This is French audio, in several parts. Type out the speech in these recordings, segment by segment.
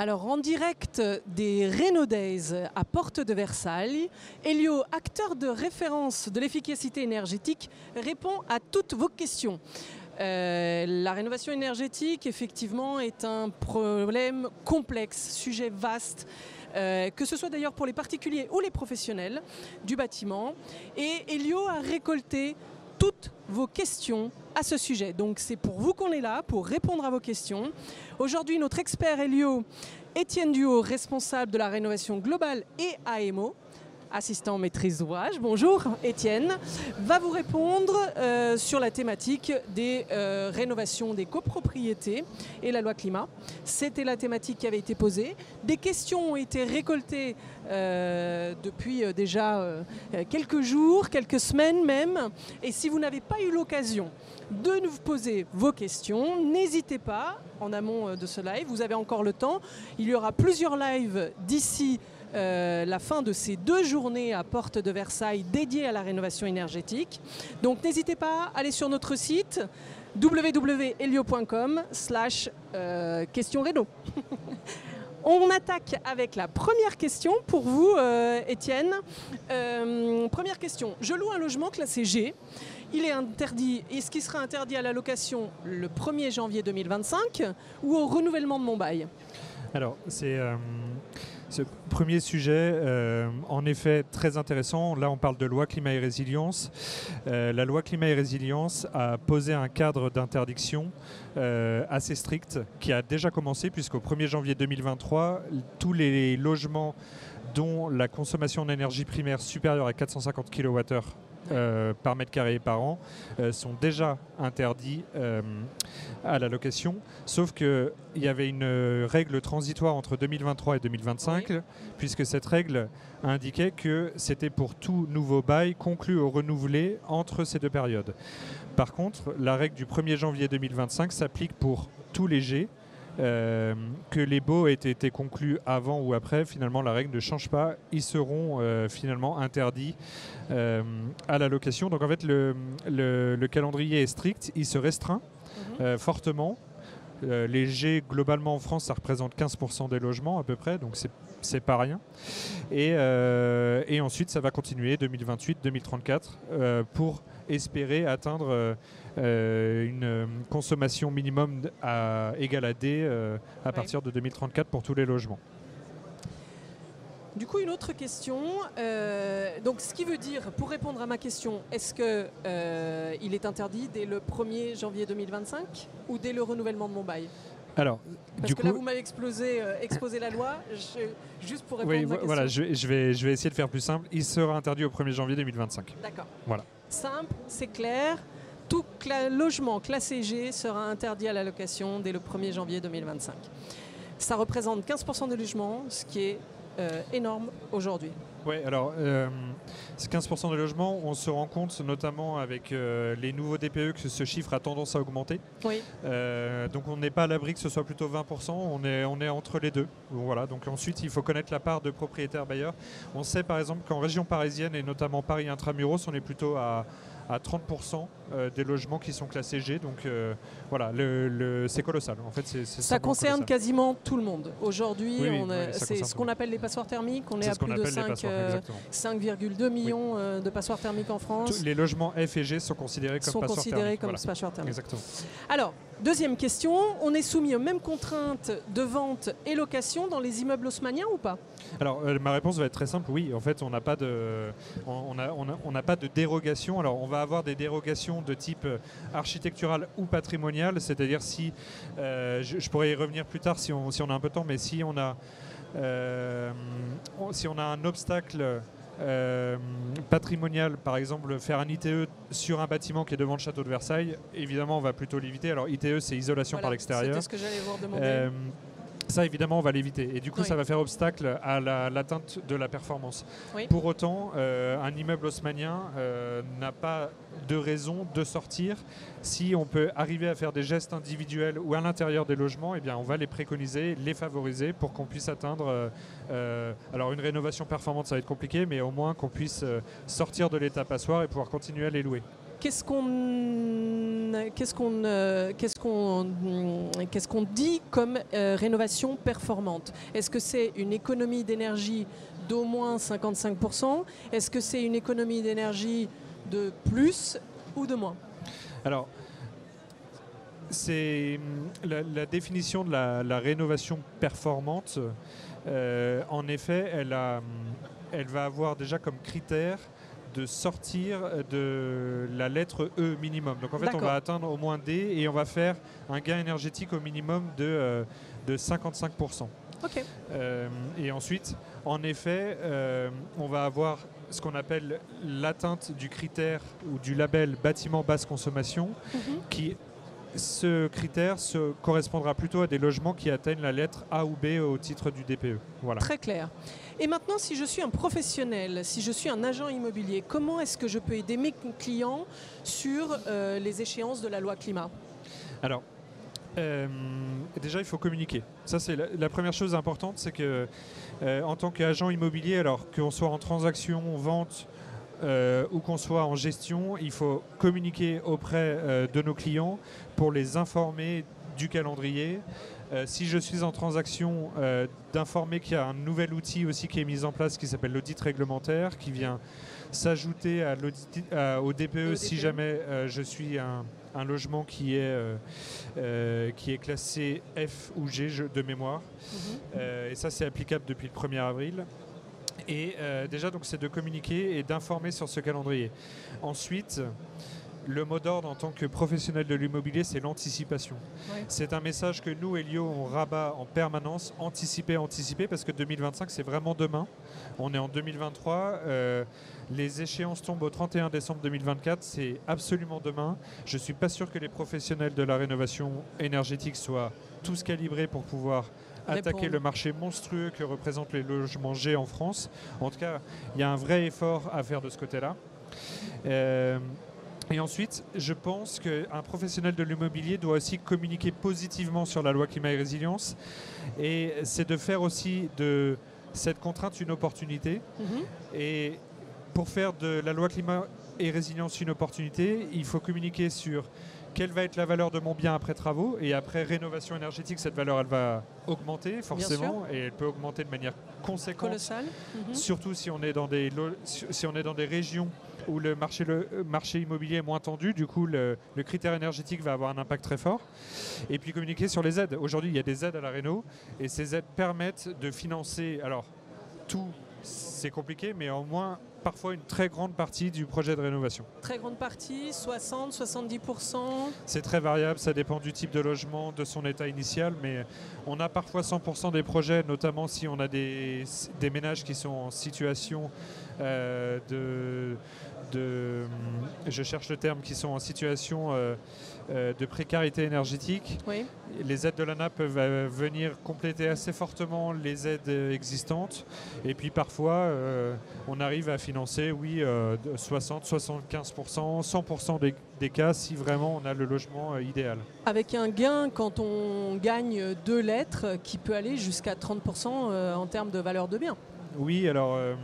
Alors en direct des Renault Days à Porte de Versailles, Elio, acteur de référence de l'efficacité énergétique, répond à toutes vos questions. Euh, la rénovation énergétique, effectivement, est un problème complexe, sujet vaste. Euh, que ce soit d'ailleurs pour les particuliers ou les professionnels du bâtiment. Et Elio a récolté toutes vos questions à ce sujet. Donc c'est pour vous qu'on est là, pour répondre à vos questions. Aujourd'hui, notre expert Elio, Étienne Duo, responsable de la rénovation globale et AMO, assistant maîtrise d'ouvrage, bonjour Étienne, va vous répondre euh, sur la thématique des euh, rénovations des copropriétés et la loi climat. C'était la thématique qui avait été posée. Des questions ont été récoltées euh, depuis déjà quelques jours, quelques semaines même. Et si vous n'avez pas eu l'occasion de nous poser vos questions, n'hésitez pas en amont de ce live, vous avez encore le temps. Il y aura plusieurs lives d'ici euh, la fin de ces deux journées à Porte de Versailles dédiées à la rénovation énergétique. Donc n'hésitez pas à aller sur notre site www.helio.com slash euh, question réno. On attaque avec la première question pour vous, euh, Étienne. première question. Je loue un logement classé G. Il est interdit. Est-ce qu'il sera interdit à la location le 1er janvier 2025 ou au renouvellement de mon bail Alors, c'est ce premier sujet, euh, en effet, très intéressant. Là, on parle de loi climat et résilience. Euh, la loi climat et résilience a posé un cadre d'interdiction euh, assez strict qui a déjà commencé puisqu'au 1er janvier 2023, tous les logements dont la consommation d'énergie primaire supérieure à 450 kWh euh, par mètre carré par an euh, sont déjà interdits euh, à la location. Sauf qu'il y avait une règle transitoire entre 2023 et 2025, puisque cette règle indiquait que c'était pour tout nouveau bail conclu ou renouvelé entre ces deux périodes. Par contre, la règle du 1er janvier 2025 s'applique pour tous les G, euh, que les baux aient été conclus avant ou après, finalement la règle ne change pas. Ils seront euh, finalement interdits euh, à la location. Donc en fait le, le, calendrier est strict, il se restreint mhm. fortement. Les G globalement en France ça représente 15% des logements à peu près, donc c'est pas rien. Et, et, ensuite ça va continuer 2028-2034 pour espérer atteindre euh, une euh, consommation minimum à, égale à D euh, à partir de 2034 pour tous les logements. Du coup, une autre question. donc, ce qui veut dire, pour répondre à ma question, est-ce qu'il il est interdit dès le 1er janvier 2025 ou dès le renouvellement de mon bail alors, Parce du que coup, là, vous m'avez explosé, exposé la loi. juste pour répondre à ma question. Voilà, je, vais, je vais essayer de faire plus simple. Il sera interdit au 1er janvier 2025. D'accord. Voilà. Simple, c'est clair tout logement classé G sera interdit à la location dès le 1er janvier 2025. Ça représente 15% des logements, ce qui est euh, énorme aujourd'hui. Oui, alors euh, c'est 15% des logements. On se rend compte notamment avec euh, les nouveaux DPE que ce chiffre a tendance à augmenter. Oui. donc on n'est pas à l'abri que ce soit plutôt 20%, on est, on est entre les deux. Voilà, donc ensuite il faut connaître la part de propriétaires bailleurs. On sait par exemple qu'en région parisienne et notamment Paris Intramuros, on est plutôt à à 30% euh, des logements qui sont classés G. Donc euh, voilà, le, c'est colossal. En fait, ça concerne quasiment tout le monde. Aujourd'hui, c'est ce qu'on appelle les passoires thermiques. On est, à plus de 5,2 euh, millions de passoires thermiques en France. les logements F et G sont considérés comme sont passoires considérés thermiques. comme passoires thermiques. Exactement. Alors, deuxième question, on est soumis aux mêmes contraintes de vente et location dans les immeubles haussmanniens ou pas? Alors, ma réponse va être très simple. Oui, en fait, on n'a pas de, on, pas de dérogation. Alors, on va avoir des dérogations de type euh, architectural ou patrimonial, c'est-à-dire si, euh, je, pourrais y revenir plus tard si on, a un peu de temps, mais euh, si on a un obstacle patrimonial, par exemple faire un ITE sur un bâtiment qui est devant le château de Versailles, évidemment on va plutôt l'éviter. Alors ITE c'est isolation par l'extérieur. C'est ce que j'allais vous demander. Ça, évidemment, on va l'éviter. Et du coup, ça va faire obstacle à l'atteinte de la performance. Pour autant, euh, un immeuble haussmanien euh, n'a pas de raison de sortir. Si on peut arriver à faire des gestes individuels ou à l'intérieur des logements, eh bien, on va les préconiser, les favoriser pour qu'on puisse atteindre. Euh, alors, une rénovation performante, ça va être compliqué, mais au moins qu'on puisse sortir de l'état passoire et pouvoir continuer à les louer. Qu'est-ce qu'on qu'est-ce qu'on euh, qu'est-ce qu'on qu'est-ce qu'on dit comme euh, rénovation performante? Est-ce que c'est une économie d'énergie d'au moins 55% Est-ce que c'est une économie d'énergie de plus ou de moins? Alors, c'est la, la définition de la, rénovation performante. euh, en effet, elle, a, elle va avoir déjà comme critère de sortir de la lettre E minimum. Donc en fait, on va atteindre au moins D et on va faire un gain énergétique au minimum de, euh, de 55%. Ok. Euh, et ensuite, en effet, euh, on va avoir ce qu'on appelle l'atteinte du critère ou du label bâtiment basse consommation, Mhm. qui ce critère se correspondra plutôt à des logements qui atteignent la lettre A ou B au titre du DPE. Voilà. Très clair. Et maintenant, si je suis un professionnel, si je suis un agent immobilier, comment est-ce que je peux aider mes clients sur euh, les échéances de la loi climat? Alors, euh, déjà, il faut communiquer. Ça, c'est la, la première chose importante, c'est que euh, en tant qu'agent immobilier, alors qu'on soit en transaction, vente euh, ou qu'on soit en gestion, il faut communiquer auprès euh, de nos clients pour les informer du calendrier. Euh, si je suis en transaction, euh, d'informer qu'il y a un nouvel outil aussi qui est mis en place qui s'appelle l'audit réglementaire, qui vient s'ajouter à l'audit- à- au DPE si DPE. jamais je suis un, un logement qui est, qui est classé F ou G de mémoire. Mhm. Et ça, c'est applicable depuis le 1er avril. Et euh, déjà, donc, c'est de communiquer et d'informer sur ce calendrier. Ensuite, le mot d'ordre en tant que professionnel de l'immobilier, c'est l'anticipation. C'est un message que nous, Elio, on rabat en permanence, anticiper, anticiper, parce que 2025, c'est vraiment demain. On est en 2023. euh, les échéances tombent au 31 décembre 2024. C'est absolument demain. Je ne suis pas sûr que les professionnels de la rénovation énergétique soient tous calibrés pour pouvoir attaquer Répondre. le marché monstrueux que représentent les logements G en France. En tout cas, il y a un vrai effort à faire de ce côté-là. Euh, et ensuite, je pense qu'un professionnel de l'immobilier doit aussi communiquer positivement sur la loi climat et résilience. Et c'est de faire aussi de cette contrainte une opportunité. Mhm. Et pour faire de la loi climat et résilience une opportunité, il faut communiquer sur quelle va être la valeur de mon bien après travaux et après rénovation énergétique, cette valeur elle va augmenter forcément et elle peut augmenter de manière conséquente. Mhm. surtout si on est dans des si on est dans des régions où le marché, le euh, marché immobilier est moins tendu, du coup le, le critère énergétique va avoir un impact très fort. Et puis communiquer sur les aides. Aujourd'hui, il y a des aides à la réno et ces aides permettent de financer, alors tout c'est compliqué, mais au moins parfois une très grande partie du projet de rénovation. Très grande partie, 60, 70%. C'est très variable, ça dépend du type de logement, de son état initial, mais on a parfois 100% des projets, notamment si on a des, des ménages qui sont en situation euh, de, de- Je cherche le terme, qui sont en situation euh, euh, de précarité énergétique. Oui. Les aides de l'ANA peuvent euh, venir compléter assez fortement les aides euh, existantes. Et puis parfois, euh, on arrive à financer, oui, euh, de 60, 75%, 100% des, des cas si vraiment on a le logement euh, idéal. Avec un gain quand on gagne deux lettres qui peut aller jusqu'à 30% euh, en termes de valeur de bien. Oui, alors euh,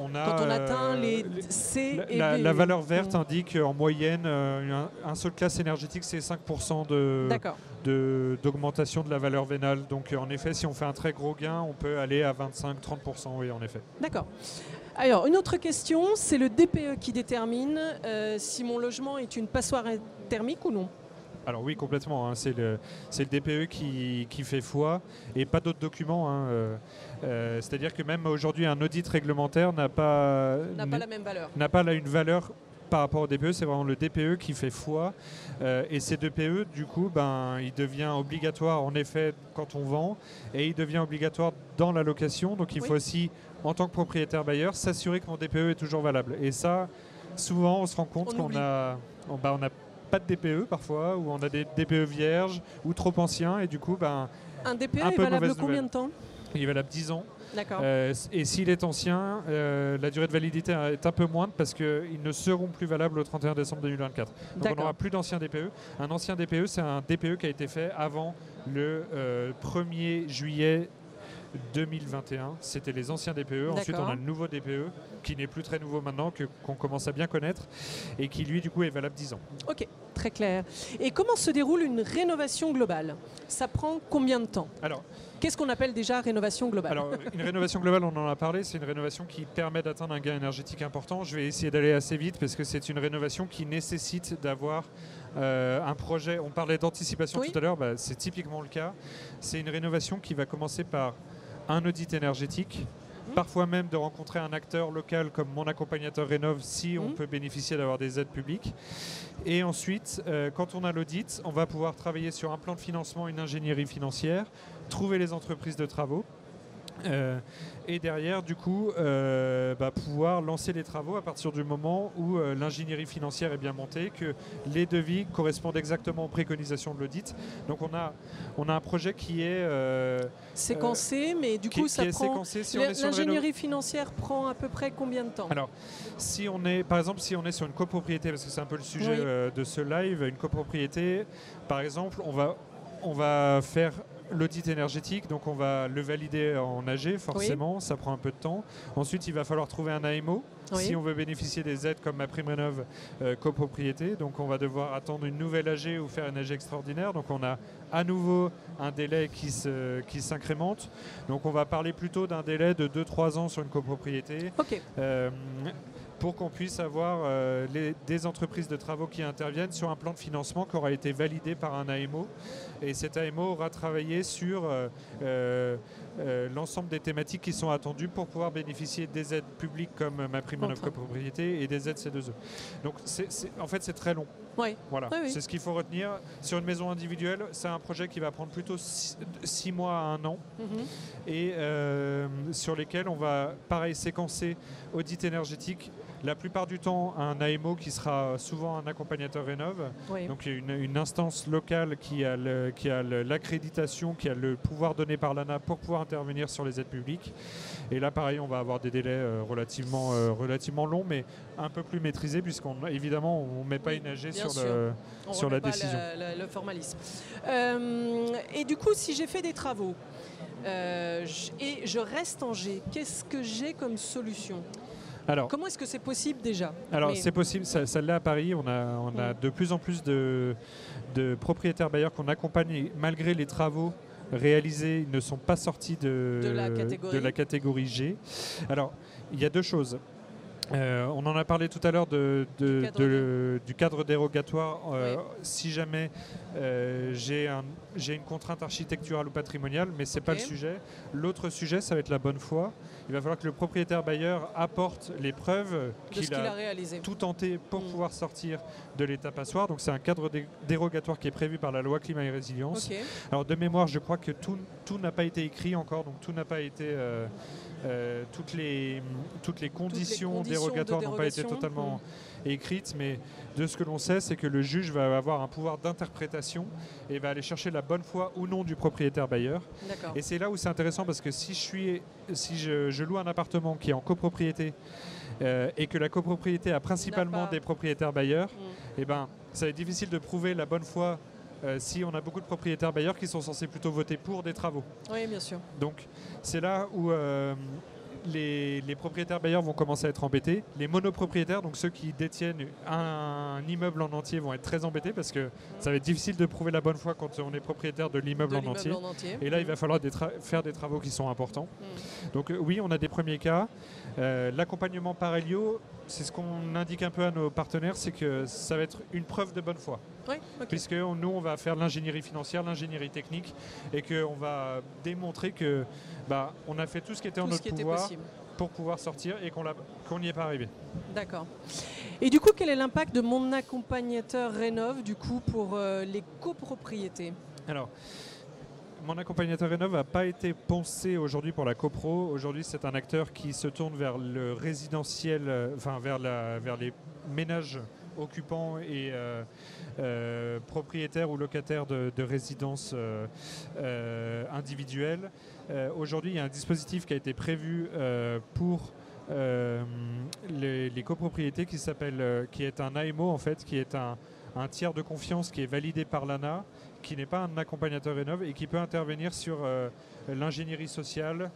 on a... Quand on euh, atteint les les- C La, et la- B. la valeur verte indique en moyenne euh, un, un seul classe énergétique, c'est 5% de, d'augmentation de, la valeur vénale. Donc euh, en effet, si on fait un très gros gain, on peut aller à 25-30%, oui, en effet. D'accord. Alors, une autre question, c'est le DPE qui détermine euh, si mon logement est une passoire thermique ou non? Alors oui, complètement. hein, c'est, le, DPE qui, qui fait foi et pas d'autres documents. hein, euh, euh, c'est-à-dire que même aujourd'hui, un audit réglementaire n'a pas, la même valeur. n'a pas là une valeur par rapport au DPE, c'est vraiment le DPE qui fait foi. Euh, et ces DPE, du coup, ben, il devient obligatoire en effet quand on vend et il devient obligatoire dans la location. Donc il Oui. faut aussi, en tant que propriétaire bailleur, s'assurer que mon DPE est toujours valable. Et ça, souvent, on se rend compte On qu'on a, on, on a pas de DPE parfois, ou on a des DPE vierges ou trop anciens, et du coup, ben, Un DPE Un est peu valable combien nouvelle. de temps? Il est valable 10 ans. D'accord. Euh, et s'il est ancien, euh, la durée de validité est un peu moindre parce qu'ils ne seront plus valables au 31 décembre 2024. Donc on n'aura plus d'ancien DPE. Un ancien DPE, c'est un DPE qui a été fait avant le euh, 1er juillet 2021. C'était les anciens DPE. Ensuite, on a le nouveau DPE, qui n'est plus très nouveau maintenant, que- qu'on commence à bien connaître, et qui lui, du coup, est valable 10 ans. Ok, très clair. Et comment se déroule une rénovation globale? Ça prend combien de temps? Alors, Qu'est-ce qu'on appelle déjà rénovation globale? Alors, une rénovation globale, on en a parlé, c'est une rénovation qui permet d'atteindre un gain énergétique important. Je vais essayer d'aller assez vite parce que c'est une rénovation qui nécessite d'avoir euh, un projet. On parlait d'anticipation Oui. tout à l'heure, bah, c'est typiquement le cas. C'est une rénovation qui va commencer par un audit énergétique. Mhm. Parfois même de rencontrer un acteur local comme mon accompagnateur Rénov si on Mhm. peut bénéficier d'avoir des aides publiques. Et ensuite, euh, quand on a l'audit, on va pouvoir travailler sur un plan de financement, une ingénierie financière, trouver les entreprises de travaux. Euh, et derrière, du coup, euh, bah, pouvoir lancer les travaux à partir du moment où euh, l'ingénierie financière est bien montée, que les devis correspondent exactement aux préconisations de l'audit. Donc on a, on a un projet qui est, Séquencé, mais du qui, coup, ça prend. Si L'ingénierie financière prend à peu près combien de temps? Alors, si on est, par exemple, si on est sur une copropriété, parce que c'est un peu le sujet Oui. de ce live, une copropriété, par exemple, on va, on va faire l'audit énergétique, donc on va le valider en AG, forcément, ça prend un peu de temps. Ensuite, il va falloir trouver un AMO, Oui. si on veut bénéficier des aides comme ma prime rénov euh, copropriété. Donc on va devoir attendre une nouvelle AG ou faire une AG extraordinaire. Donc on a à nouveau un délai qui s'incrémente. Donc on va parler plutôt d'un délai de 2-3 ans sur une copropriété. Euh, pour qu'on puisse avoir euh, des entreprises de travaux qui interviennent sur un plan de financement qui aura été validé par un AMO. Et cet AMO aura travaillé sur euh, euh, l'ensemble des thématiques qui sont attendues pour pouvoir bénéficier des aides publiques comme ma prime en Enfin. copropriété et des aides C2E. Donc c'est- c'est- en fait c'est très long. oui. Voilà, Oui, oui. c'est ce qu'il faut retenir. Sur une maison individuelle, c'est un projet qui va prendre plutôt 6 mois à un an Mhm. et euh, sur lesquels on va, pareil, séquencer audit énergétique. La plupart du temps, un AMO qui sera souvent un accompagnateur rénov. Oui. Donc il y a une, une instance locale qui a qui l'accréditation, qui a le pouvoir donné par l'ANA pour pouvoir intervenir sur les aides publiques. Et là, pareil, on va avoir des délais euh, relativement, euh, relativement longs, mais un peu plus maîtrisés, puisqu'on évidemment on ne met pas Oui, une AG sur sûr. le, On sur la pas décision. le- le- le formalisme. Euh, et du coup, si j'ai fait des travaux euh, et je reste en G, qu'est-ce que j'ai comme solution? Alors, Comment est-ce que c'est possible déjà Alors Mais- c'est possible, l'est à Paris. On a, on a de plus en plus de, de propriétaires bailleurs qu'on accompagne et malgré les travaux réalisés, ils ne sont pas sortis de, De la catégorie. de la catégorie G. Alors il y a deux choses. Euh, on en a parlé tout à l'heure de, de- Du cadre de- du cadre dérogatoire. Euh, Oui. Si jamais euh, j'ai un- j'ai une contrainte architecturale ou patrimoniale, mais c'est pas Ok. le sujet. L'autre sujet, ça va être la bonne foi. Il va falloir que le propriétaire bailleur apporte les preuves qu'il a tout tenté pour Mm. pouvoir sortir de l'état passoire. Donc c'est un cadre dé- dérogatoire qui est prévu par la loi climat et résilience. Alors de mémoire, je crois que tout, tout n'a pas été écrit encore, donc tout n'a pas été... euh, euh, toutes, les, toutes les conditions, dérogatoires n'ont pas été totalement écrites, mais de ce que l'on sait, c'est que le juge va avoir un pouvoir d'interprétation et va aller chercher la bonne foi ou non du propriétaire bailleur. Et c'est là où c'est intéressant parce que si je, suis, si je, je loue un appartement qui est en copropriété euh, et que la copropriété a principalement des propriétaires bailleurs, Mm. eh ben, ça va être difficile de prouver la bonne foi euh, si on a beaucoup de propriétaires bailleurs qui sont censés plutôt voter pour des travaux. Oui, bien sûr. Donc c'est là où euh, les, les propriétaires bailleurs vont commencer à être embêtés. Les monopropriétaires, donc ceux qui détiennent un, immeuble en entier, vont être très embêtés parce que ça va être difficile de prouver la bonne foi quand on est propriétaire de l'immeuble en entier. en entier. Et là, il va falloir des faire des travaux qui sont importants. Mm. Donc euh, oui, on a des premiers cas. Euh, L'accompagnement par Helio, c'est ce qu'on indique un peu à nos partenaires, c'est que ça va être une preuve de bonne foi. Oui. Puisque nous, on va faire l'ingénierie financière, l'ingénierie technique, et qu'on va démontrer que bah, on a fait tout ce qui était en Tout notre pouvoir pour pouvoir sortir et qu'on n'y est pas arrivé. D'accord. Et du coup, quel est l'impact de mon accompagnateur Rénov du coup pour euh, les copropriétés? Alors, mon accompagnateur Rénov n'a pas été pensé aujourd'hui pour la copro. Aujourd'hui, c'est un acteur qui se tourne vers le résidentiel, euh, enfin vers, les ménages occupants et euh, euh, propriétaires ou locataires de, de résidences individuelles. Aujourd'hui, il y a un dispositif qui a été prévu pour les, les copropriétés qui s'appelle, qui est un AMO en fait, qui est un, un tiers de confiance qui est validé par l'ANA, qui n'est pas un accompagnateur Rénov et qui peut intervenir sur euh, l'ingénierie sociale,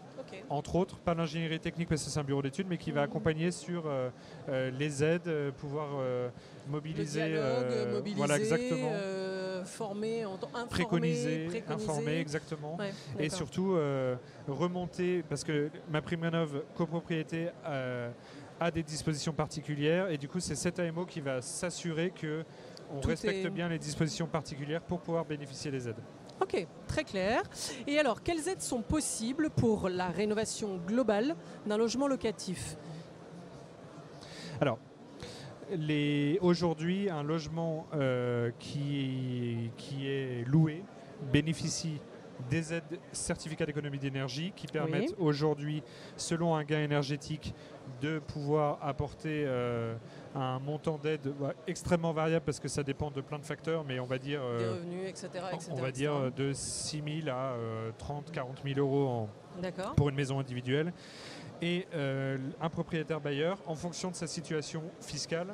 entre autres, pas l'ingénierie technique parce que c'est un bureau d'études, mais qui va Mhm. accompagner sur euh, euh, les aides, pouvoir Le mobiliser, dialogue, mobiliser, voilà exactement, former, informer, préconiser, préconiser. informer exactement. Ouais, Et surtout remonter, parce que ma prime rénov copropriété a des dispositions particulières, et du coup c'est cet AMO qui va s'assurer que on Tout respecte est- bien les dispositions particulières pour pouvoir bénéficier des aides. Ok, très clair. Et alors, quelles aides sont possibles pour la rénovation globale d'un logement locatif? Alors, les- aujourd'hui, un logement euh, qui, qui est loué bénéficie des aides certificats d'économie d'énergie qui permettent aujourd'hui, selon un gain énergétique, de pouvoir apporter euh, un montant d'aide bah, extrêmement variable parce que ça dépend de plein de facteurs, mais on va dire, Des euh, revenus, etc. etc., on va dire euh, de 6 000 à euh, 30 40 000 euros en, pour une maison individuelle. Et un propriétaire bailleur, en fonction de sa situation fiscale,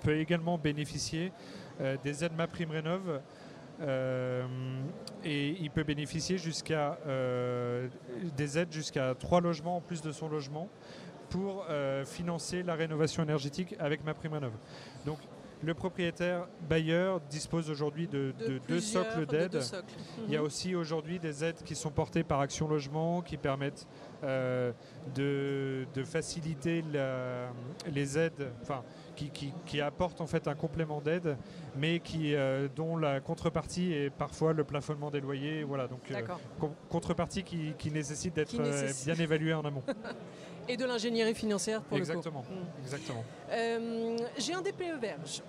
peut également bénéficier des aides MaPrimeRénov. Euh, et il peut bénéficier jusqu'à euh, des aides jusqu'à trois logements en plus de son logement pour euh, financer la rénovation énergétique avec MaPrimeRénov. Donc le propriétaire bailleur dispose aujourd'hui de, de deux socles de d'aides. deux socles. Il y a aussi aujourd'hui des aides qui sont portées par Action Logement qui permettent euh, de, faciliter la- les aides, enfin qui, qui- qui apportent en fait un complément d'aide, mais qui, euh, dont la contrepartie est parfois le plafonnement des loyers. Voilà, donc euh, contrepartie qui, qui nécessite d'être bien évaluée en amont. Et de l'ingénierie financière pour Exactement. le coup. Mhm. Exactement. Euh, J'ai un DPE verge.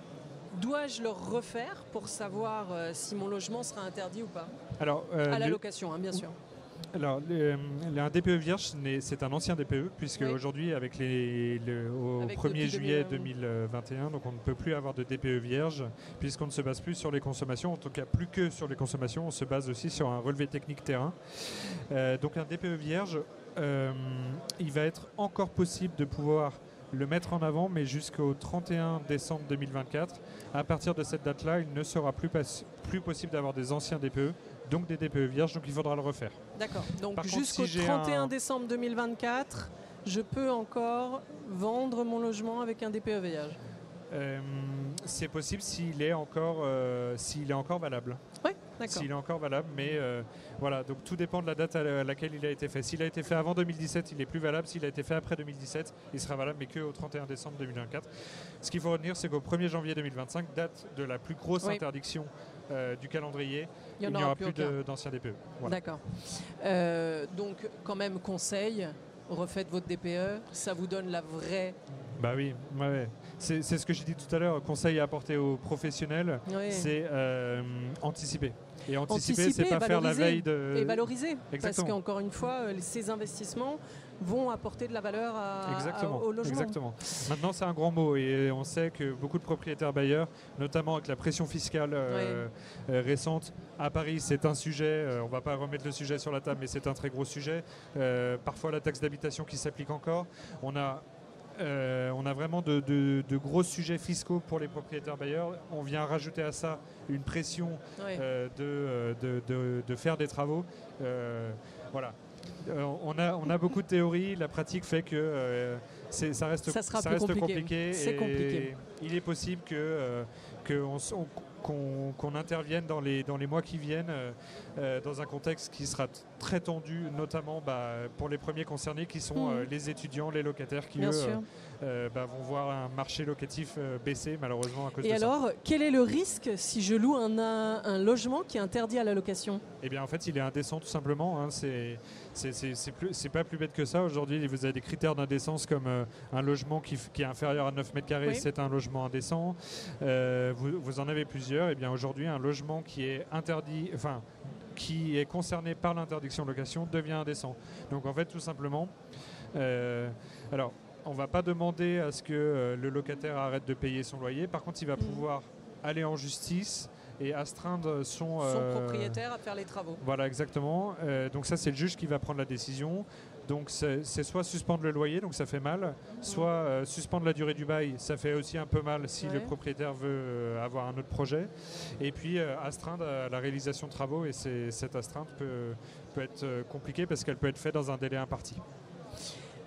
Dois-je le refaire pour savoir euh, si mon logement sera interdit ou pas? Alors, euh, À la location, hein, bien sûr. Alors, le- le- un DPE vierge, c'est un ancien DPE, puisque Oui. aujourd'hui, avec les, le- au Avec 1er depuis juillet 2000, 2021, donc on ne peut plus avoir de DPE vierge, puisqu'on ne se base plus sur les consommations, en tout cas plus que sur les consommations, on se base aussi sur un relevé technique terrain. Euh, donc un DPE vierge, il va être encore possible de pouvoir le mettre en avant, mais jusqu'au 31 décembre 2024. À partir de cette date-là, il ne sera plus, plus possible d'avoir des anciens DPE, donc des DPE vierges, donc il faudra le refaire. D'accord. Donc jusqu'au si j'ai 31 un- décembre 2024, je peux encore vendre mon logement avec un DPE verge. Euh, c'est possible s'il est encore, euh, s'il est encore valable. Oui. S'il est encore valable, mais euh, voilà, donc tout dépend de la date à la- à laquelle il a été fait. S'il a été fait avant 2017, il est plus valable. S'il a été fait après 2017, il sera valable, mais qu'au 31 décembre 2024. Ce qu'il faut retenir, c'est qu'au 1er janvier 2025, date de la plus grosse Oui. interdiction euh, du calendrier, Il n'y aura plus de- d'anciens DPE. Voilà. D'accord. Euh, donc, quand même, conseil, refaites votre DPE, ça vous donne la vraie. Bah oui, ouais, c'est c'est ce que j'ai dit tout à l'heure. Conseil à apporter aux professionnels, Oui. c'est euh, anticiper. Et anticiper, Anticiper c'est pas faire la veille de. Et valoriser. Parce qu'encore une fois, euh, ces investissements vont apporter de la valeur à, Exactement, à- au logement. exactement. Maintenant, c'est un grand mot et on sait que beaucoup de propriétaires bailleurs, notamment avec la pression fiscale euh, euh, récente, à Paris, c'est un sujet. euh, on ne va pas remettre le sujet sur la table, mais c'est un très gros sujet. Euh, parfois, la taxe d'habitation qui s'applique encore. On a euh, on a vraiment de, de- de gros sujets fiscaux pour les propriétaires bailleurs. On vient rajouter à ça une pression euh, de, euh, de, faire des travaux. Euh, voilà. On, a, on a beaucoup de théories, la pratique fait que ça reste, Ça sera reste compliqué. compliqué. C'est compliqué. Il est possible que, euh, qu'on intervienne dans les, dans les mois qui viennent euh, euh, dans un contexte qui sera très tendu, notamment bah, pour les premiers concernés qui sont Mhm. euh, les étudiants, les locataires qui Bien eux, euh, bah, vont voir un marché locatif baisser malheureusement à cause Et de ça. alors, quel est le risque si je loue un, logement qui est interdit à la location? Eh bien, en fait, il est indécent tout simplement. hein. C'est, pas plus bête que ça. Aujourd'hui, vous avez des critères d'indécence comme un logement qui, qui est inférieur à 9 mètres carrés, c'est un logement indécent. Euh, vous, vous en avez plusieurs. Eh bien, aujourd'hui, un logement qui est interdit, enfin, qui est concerné par l'interdiction de location devient indécent. Donc, en fait, tout simplement, euh, alors, on va pas demander à ce que euh, le locataire arrête de payer son loyer. Par contre, il va Mhm. pouvoir aller en justice et astreindre son, Son euh, propriétaire à faire les travaux. Voilà, exactement. Euh, donc ça, c'est le juge qui va prendre la décision. Donc c'est soit suspendre le loyer, donc ça fait mal, soit euh, suspendre la durée du bail, ça fait aussi un peu mal si Ouais. le propriétaire veut euh, avoir un autre projet. Et puis euh, astreindre à la réalisation de travaux, et c'est- cette astreinte peut, peut être compliquée parce qu'elle peut être faite dans un délai imparti.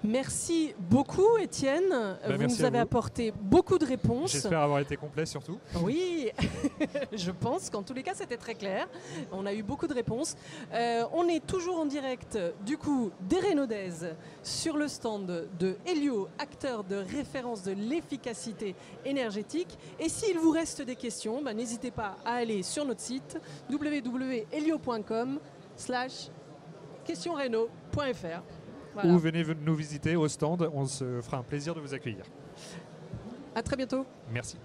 Merci beaucoup, Étienne. vous Bah, merci nous avez vous. apporté beaucoup de réponses. J'espère avoir été complet surtout. Oui, je pense qu'en tous les cas, c'était très clair. On a eu beaucoup de réponses. Euh, on est toujours en direct, du coup, des Renaudaises sur le stand de Helio, acteur de référence de l'efficacité énergétique. Et s'il vous reste des questions, bah, n'hésitez pas à aller sur notre site www.helio.com slash questionreno.fr. Voilà. Ou venez nous visiter au stand, on se fera un plaisir de vous accueillir. À très bientôt. Merci.